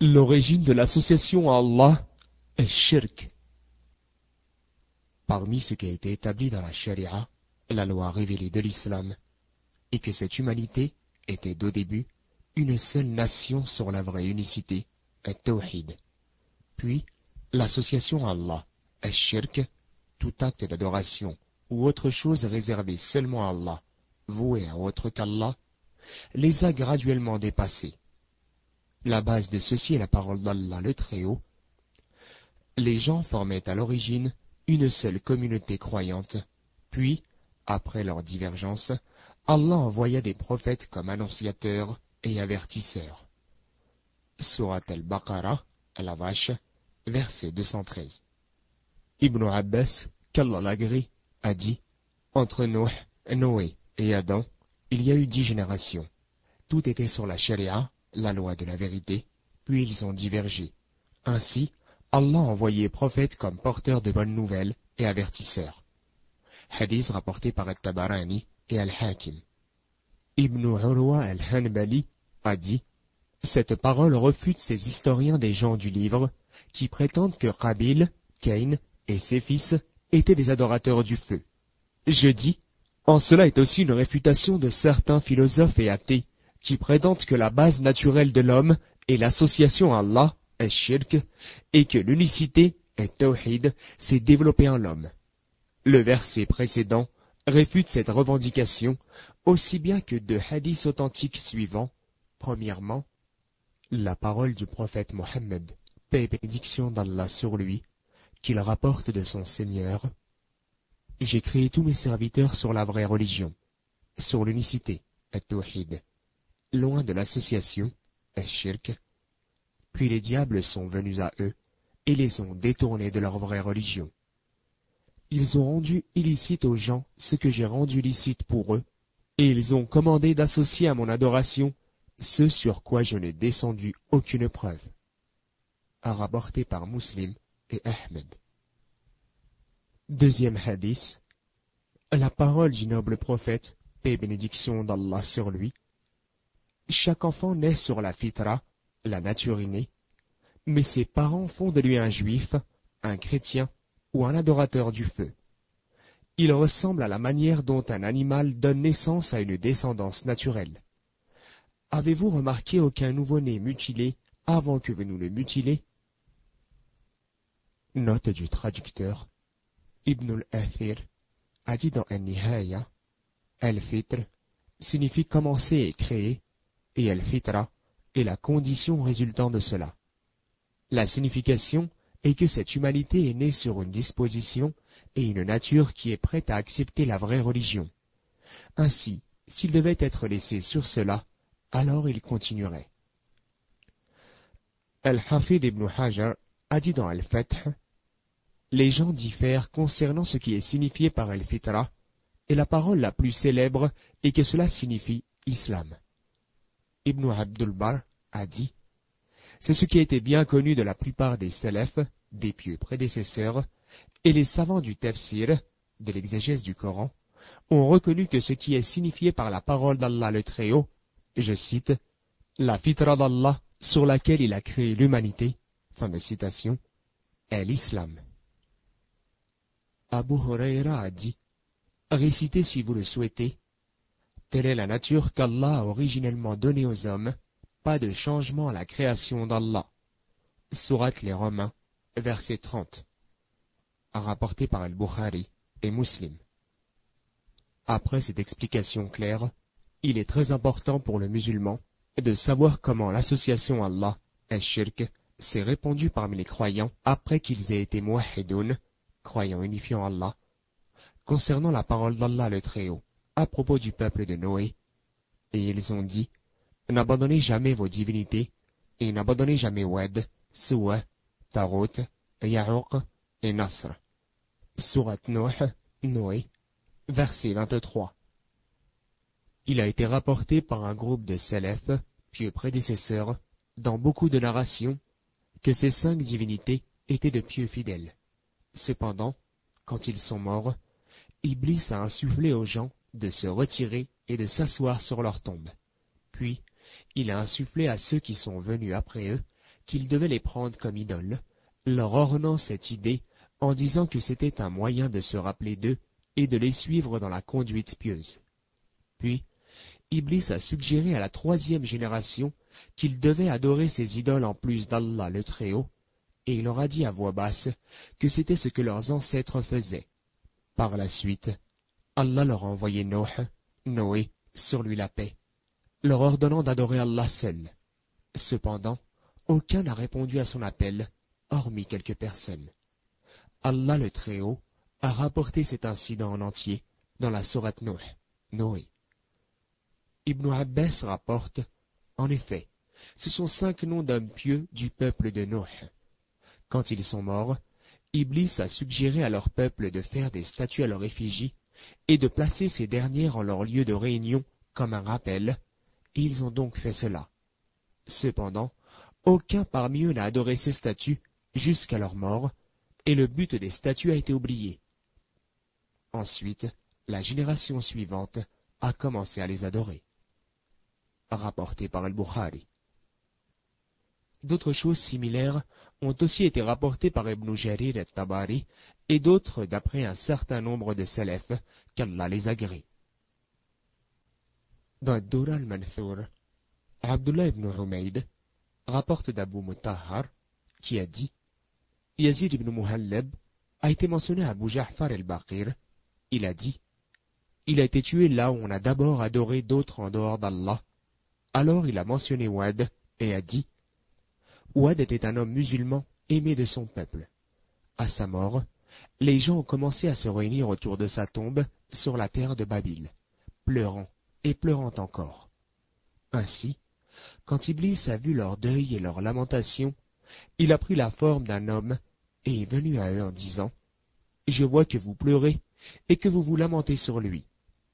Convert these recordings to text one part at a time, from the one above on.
L'origine de l'association à Allah est shirk. Parmi ce qui a été établi dans la charia, la loi révélée de l'islam, et que cette humanité était d'au début une seule nation sur la vraie unicité, est tawhid. Puis, l'association à Allah, est shirk, tout acte d'adoration ou autre chose réservée seulement à Allah, voué à autre qu'Allah, les a graduellement dépassés. La base de ceci est la parole d'Allah le Très-Haut. Les gens formaient à l'origine une seule communauté croyante, puis, après leur divergence, Allah envoya des prophètes comme annonciateurs et avertisseurs. Surat al-Baqarah, la vache, verset 213. Ibn Abbas, qu'Allah l'agrée, a dit, entre Noé et Adam, il y a eu dix générations. Tout était sur la charia, la loi de la vérité, puis ils ont divergé. Ainsi, Allah a envoyé prophètes comme porteurs de bonnes nouvelles et avertisseurs. Hadith rapporté par Al-Tabarani et Al-Hakim. Ibn Urwa al-Hanbali a dit Cette parole refute ces historiens des gens du livre qui prétendent que Qabil, Cain et ses fils étaient des adorateurs du feu. Je dis En cela est aussi une réfutation de certains philosophes et athées qui prétendent que la base naturelle de l'homme est l'association à Allah, shirk, et que l'unicité, est tawhid, s'est développée en l'homme. Le verset précédent réfute cette revendication aussi bien que deux hadiths authentiques suivants. Premièrement, la parole du prophète Mohammed, paix et bénédiction d'Allah sur lui, qu'il rapporte de son Seigneur. J'ai créé tous mes serviteurs sur la vraie religion, sur l'unicité, at-tawhid, loin de l'association, shirk Puis les diables sont venus à eux et les ont détournés de leur vraie religion. Ils ont rendu illicite aux gens ce que j'ai rendu licite pour eux, et ils ont commandé d'associer à mon adoration ce sur quoi je n'ai descendu aucune preuve. A rapporté par Muslim et Ahmed. Deuxième hadith. La parole du noble prophète, paix et bénédiction d'Allah sur lui, chaque enfant naît sur la fitra, la nature innée, mais ses parents font de lui un juif, un chrétien ou un adorateur du feu. Il ressemble à la manière dont un animal donne naissance à une descendance naturelle. Avez-vous remarqué aucun nouveau-né mutilé avant que vous nous le mutilez? Note du traducteur. Ibn al-Athir a dit dans An-Nihaya, Al-Fitr signifie commencer et créer, et al-fitra est la condition résultant de cela. La signification est que cette humanité est née sur une disposition et une nature qui est prête à accepter la vraie religion. Ainsi, s'il devait être laissé sur cela, alors il continuerait. Al-Hafid ibn Hajar a dit dans Al-Fath Les gens diffèrent concernant ce qui est signifié par Al-Fitra, et la parole la plus célèbre est que cela signifie Islam. Ibn Abdul Bar a dit C'est ce qui été bien connu de la plupart des salafs, des pieux prédécesseurs, et les savants du tafsir, de l'exégèse du Coran, ont reconnu que ce qui est signifié par la parole d'Allah le Très-Haut, je cite, la fitra d'Allah sur laquelle il a créé l'humanité, fin de citation, est l'islam. Abu Huraira a dit, récitez si vous le souhaitez, Telle est la nature qu'Allah a originellement donnée aux hommes, pas de changement à la création d'Allah. Surat les Romains, verset 30. Rapporté par Al-Bukhari et Muslim. Après cette explication claire, il est très important pour le musulman de savoir comment l'association Allah, et shirk, s'est répandue parmi les croyants après qu'ils aient été muahidoun, croyants unifiant Allah, concernant la parole d'Allah le Très-Haut à propos du peuple de Noé. Et ils ont dit, N'abandonnez jamais vos divinités, et n'abandonnez jamais Wed, Suwa, Tarot, Ya'uq et Nasr. Surat Noé, Noé, verset 23. Il a été rapporté par un groupe de Salaf, pieux prédécesseurs, dans beaucoup de narrations, que ces cinq divinités étaient de pieux fidèles. Cependant, quand ils sont morts, Iblis a insufflé aux gens de se retirer et de s'asseoir sur leur tombe. Puis, il a insufflé à ceux qui sont venus après eux qu'ils devaient les prendre comme idoles, leur ornant cette idée en disant que c'était un moyen de se rappeler d'eux et de les suivre dans la conduite pieuse. Puis, Iblis a suggéré à la troisième génération qu'ils devaient adorer ces idoles en plus d'Allah le Très-Haut, et il leur a dit à voix basse que c'était ce que leurs ancêtres faisaient. Par la suite, Allah leur a envoyé Noé, Noé, sur lui la paix, leur ordonnant d'adorer Allah seul. Cependant, aucun n'a répondu à son appel, hormis quelques personnes. Allah le Très-Haut a rapporté cet incident en entier dans la sourate Noé. Noé. Ibn Abbas rapporte, en effet, ce sont cinq noms d'hommes pieux du peuple de Noé. Quand ils sont morts, Iblis a suggéré à leur peuple de faire des statues à leur effigie et de placer ces dernières en leur lieu de réunion comme un rappel, et ils ont donc fait cela. Cependant, aucun parmi eux n'a adoré ces statues jusqu'à leur mort, et le but des statues a été oublié. Ensuite, la génération suivante a commencé à les adorer. Rapporté par Al-Bukhari. D'autres choses similaires ont aussi été rapportées par Ibn Jarir et Tabari et d'autres d'après un certain nombre de salafs qu'Allah les agrée. Dans Dur al-Manthur, Abdullah ibn Humayd rapporte d'Abu Mutahhar qui a dit Yazid ibn Muhallab a été mentionné à Abu Ja'far el-Baqir. Il a dit Il a été tué là où on a d'abord adoré d'autres en dehors d'Allah. Alors il a mentionné Wad et a dit Ouad était un homme musulman aimé de son peuple. À sa mort, les gens ont commencé à se réunir autour de sa tombe sur la terre de Babil, pleurant et pleurant encore. Ainsi, quand Iblis a vu leur deuil et leur lamentation, il a pris la forme d'un homme et est venu à eux en disant Je vois que vous pleurez et que vous vous lamentez sur lui.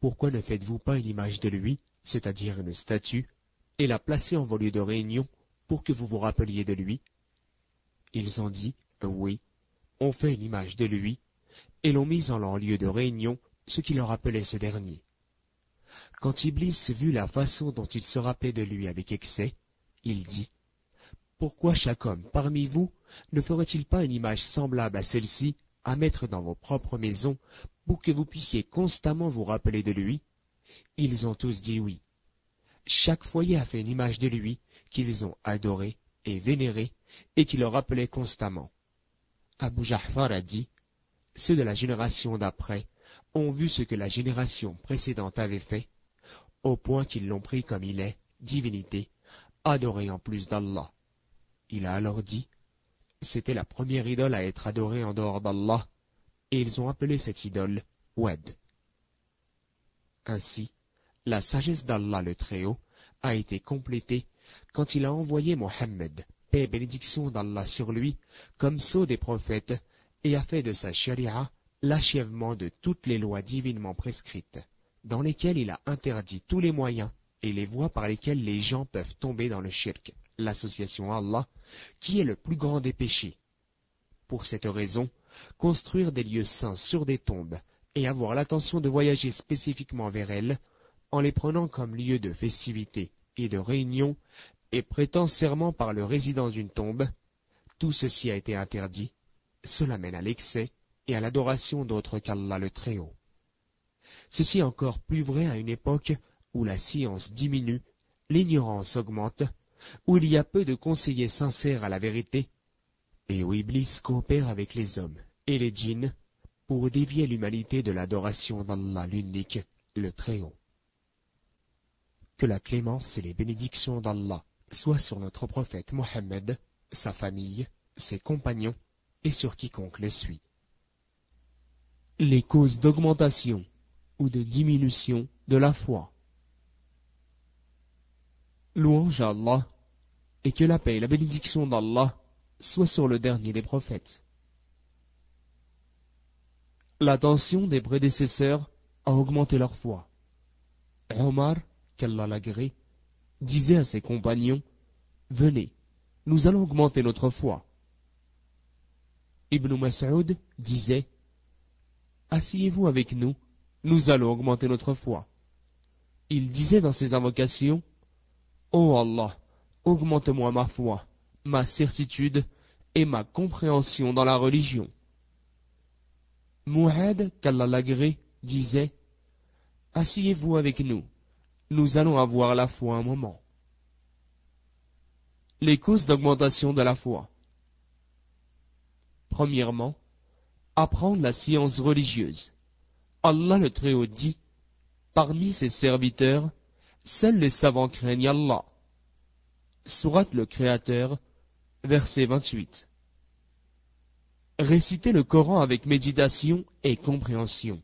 Pourquoi ne faites-vous pas une image de lui, c'est-à-dire une statue, et la placer en vos de réunion pour que vous vous rappeliez de lui Ils ont dit, oui, on fait une image de lui, et l'ont mis en leur lieu de réunion, ce qui leur rappelait ce dernier. Quand Iblis vit la façon dont il se rappelait de lui avec excès, il dit, Pourquoi chaque homme parmi vous ne ferait-il pas une image semblable à celle-ci à mettre dans vos propres maisons pour que vous puissiez constamment vous rappeler de lui? Ils ont tous dit oui. Chaque foyer a fait une image de lui qu'ils ont adoré et vénéré et qui leur rappelait constamment. Abu Ja'far a dit, ceux de la génération d'après ont vu ce que la génération précédente avait fait, au point qu'ils l'ont pris comme il est, divinité, adoré en plus d'Allah. Il a alors dit, c'était la première idole à être adorée en dehors d'Allah, et ils ont appelé cette idole Wed. Ainsi, la sagesse d'Allah le Très-Haut a été complétée quand il a envoyé Mohammed, paix et bénédiction d'Allah sur lui, comme sceau des prophètes, et a fait de sa charia l'achèvement de toutes les lois divinement prescrites, dans lesquelles il a interdit tous les moyens et les voies par lesquelles les gens peuvent tomber dans le shirk, l'association à Allah, qui est le plus grand des péchés. Pour cette raison, construire des lieux saints sur des tombes et avoir l'attention de voyager spécifiquement vers elles, en les prenant comme lieu de festivité et de réunion et prêtant serment par le résident d'une tombe, tout ceci a été interdit. Cela mène à l'excès et à l'adoration d'autres qu'Allah le Très-Haut. Ceci encore plus vrai à une époque où la science diminue, l'ignorance augmente, où il y a peu de conseillers sincères à la vérité, et où Iblis coopère avec les hommes et les djinns pour dévier l'humanité de l'adoration d'Allah l'unique, le Très-Haut. Que la clémence et les bénédictions d'Allah soient sur notre prophète Mohammed, sa famille, ses compagnons et sur quiconque le suit. Les causes d'augmentation ou de diminution de la foi. Louange à Allah et que la paix et la bénédiction d'Allah soient sur le dernier des prophètes. L'attention des prédécesseurs a augmenté leur foi. Omar qu'Allah disait à ses compagnons, Venez, nous allons augmenter notre foi. Ibn Mas'ud disait, Asseyez-vous avec nous, nous allons augmenter notre foi. Il disait dans ses invocations, Ô Allah, augmente-moi ma foi, ma certitude et ma compréhension dans la religion. Mouhed, qu'Allah disait Asseyez-vous avec nous, nous allons avoir la foi un moment. Les causes d'augmentation de la foi. Premièrement, apprendre la science religieuse. Allah le Très-Haut dit Parmi ses serviteurs, seuls les savants craignent Allah. Surat le Créateur, verset 28. Réciter le Coran avec méditation et compréhension.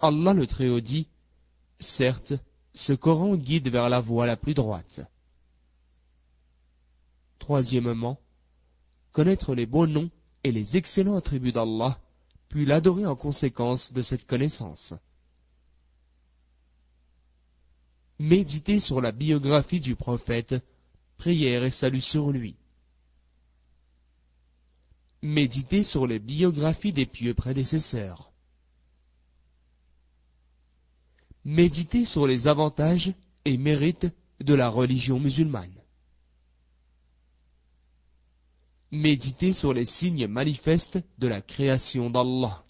Allah le Très-Haut dit Certes, ce Coran guide vers la voie la plus droite. Troisièmement, connaître les bons noms et les excellents attributs d'Allah, puis l'adorer en conséquence de cette connaissance. Méditer sur la biographie du prophète, prière et salut sur lui. Méditer sur les biographies des pieux prédécesseurs. Méditer sur les avantages et mérites de la religion musulmane. Méditer sur les signes manifestes de la création d'Allah.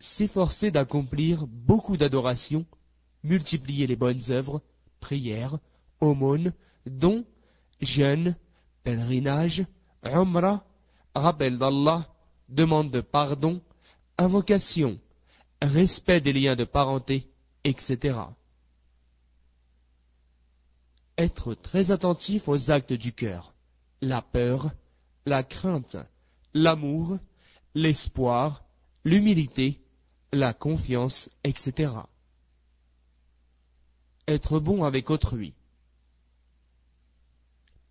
S'efforcer d'accomplir beaucoup d'adorations, multiplier les bonnes œuvres, prières, aumônes, dons, jeûnes, pèlerinage, umrah, rappel d'Allah, demande de pardon, invocation, respect des liens de parenté, etc. Être très attentif aux actes du cœur, la peur, la crainte, l'amour, l'espoir, l'humilité, la confiance, etc. Être bon avec autrui.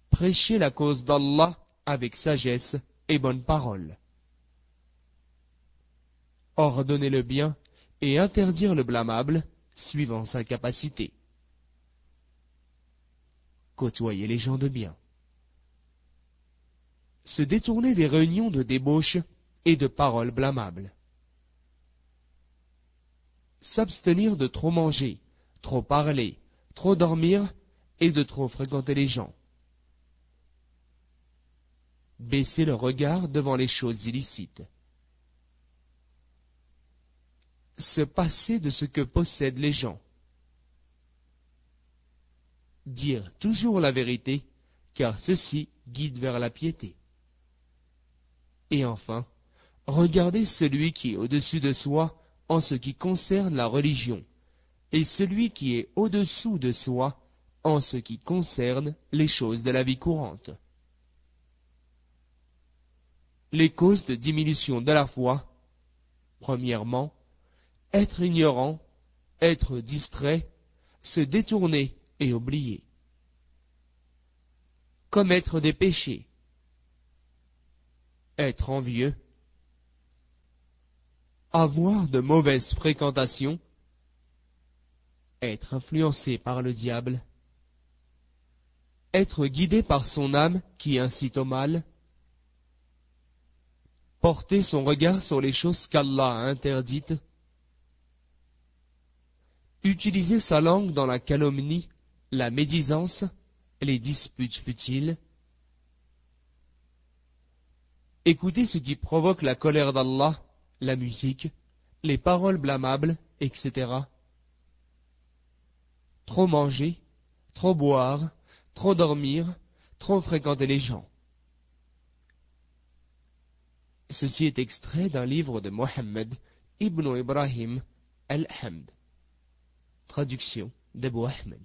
Prêcher la cause d'Allah avec sagesse et bonne parole. Ordonner le bien et interdire le blâmable suivant sa capacité. Côtoyer les gens de bien. Se détourner des réunions de débauche et de paroles blâmables. S'abstenir de trop manger, trop parler, trop dormir et de trop fréquenter les gens baisser le regard devant les choses illicites. Se passer de ce que possèdent les gens. Dire toujours la vérité, car ceci guide vers la piété. Et enfin, regarder celui qui est au-dessus de soi en ce qui concerne la religion, et celui qui est au-dessous de soi en ce qui concerne les choses de la vie courante les causes de diminution de la foi. Premièrement, être ignorant, être distrait, se détourner et oublier. Commettre des péchés. Être envieux. Avoir de mauvaises fréquentations. Être influencé par le diable. Être guidé par son âme qui incite au mal porter son regard sur les choses qu'Allah a interdites, utiliser sa langue dans la calomnie, la médisance, les disputes futiles, écouter ce qui provoque la colère d'Allah, la musique, les paroles blâmables, etc. Trop manger, trop boire, trop dormir, trop fréquenter les gens. Ceci est extrait d'un livre de Mohammed ibn Ibrahim al-Hamd. Traduction d'Abu Ahmed.